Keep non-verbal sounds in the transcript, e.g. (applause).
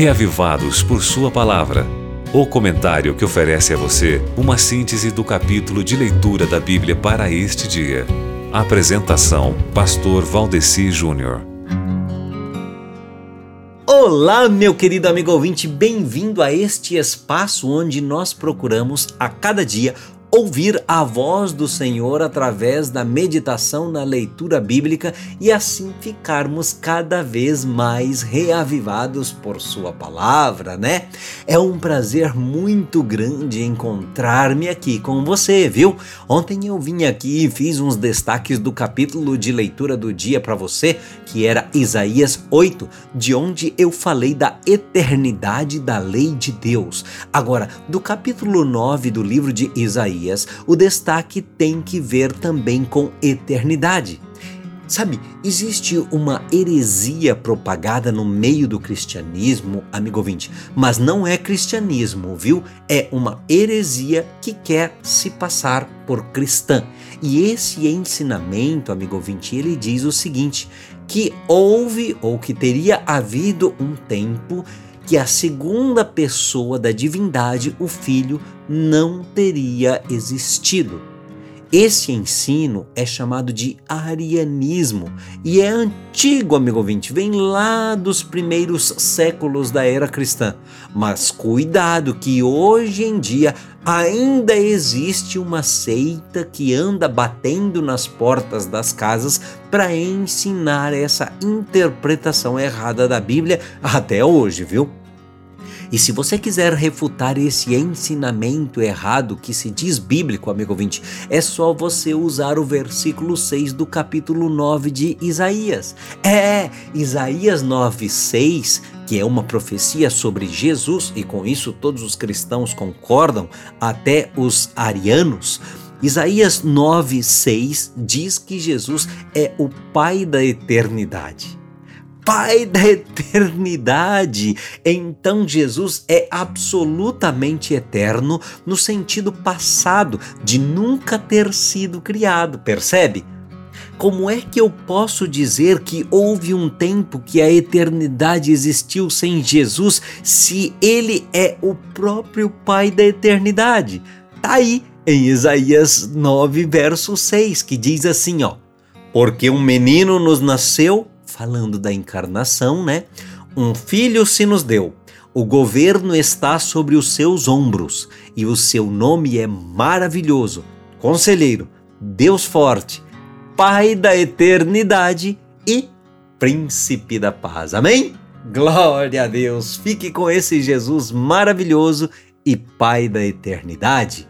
Reavivados por Sua Palavra. O comentário que oferece a você uma síntese do capítulo de leitura da Bíblia para este dia. Apresentação: Pastor Valdeci Júnior. Olá, meu querido amigo ouvinte, bem-vindo a este espaço onde nós procuramos a cada dia ouvir a voz do Senhor através da meditação na leitura bíblica e assim ficarmos cada vez mais reavivados por Sua palavra, né? É um prazer muito grande encontrar-me aqui com você, viu? Ontem eu vim aqui e fiz uns destaques do capítulo de leitura do dia para você, que era Isaías 8, de onde eu falei da eternidade da lei de Deus. Agora, do capítulo 9 do livro de Isaías, O destaque tem que ver também com eternidade. Sabe, existe uma heresia propagada no meio do cristianismo, amigo ouvinte, mas não é cristianismo, viu? É uma heresia que quer se passar por cristã. E esse ensinamento, amigo ouvinte, ele diz o seguinte: que houve ou que teria havido um tempo que a segunda pessoa da divindade, o Filho, não teria existido. Esse ensino é chamado de arianismo e é antigo, amigo ouvinte, vem lá dos primeiros séculos da era cristã. Mas cuidado que hoje em dia ainda existe uma seita que anda batendo nas portas das casas para ensinar essa interpretação errada da Bíblia até hoje, viu? E se você quiser refutar esse ensinamento errado que se diz bíblico, amigo ouvinte, é só você usar o versículo 6 do capítulo 9 de Isaías. É, Isaías 9, 6, que é uma profecia sobre Jesus, e com isso todos os cristãos concordam, até os arianos. Isaías 9,6 diz que Jesus é o Pai da eternidade. Pai (laughs) da eternidade. Então Jesus é absolutamente eterno no sentido passado de nunca ter sido criado, percebe? Como é que eu posso dizer que houve um tempo que a eternidade existiu sem Jesus se ele é o próprio Pai da eternidade? Tá aí em Isaías 9, verso 6, que diz assim, ó: Porque um menino nos nasceu falando da encarnação, né? Um filho se nos deu. O governo está sobre os seus ombros e o seu nome é maravilhoso. Conselheiro, Deus forte, Pai da eternidade e Príncipe da paz. Amém? Glória a Deus. Fique com esse Jesus maravilhoso e Pai da eternidade.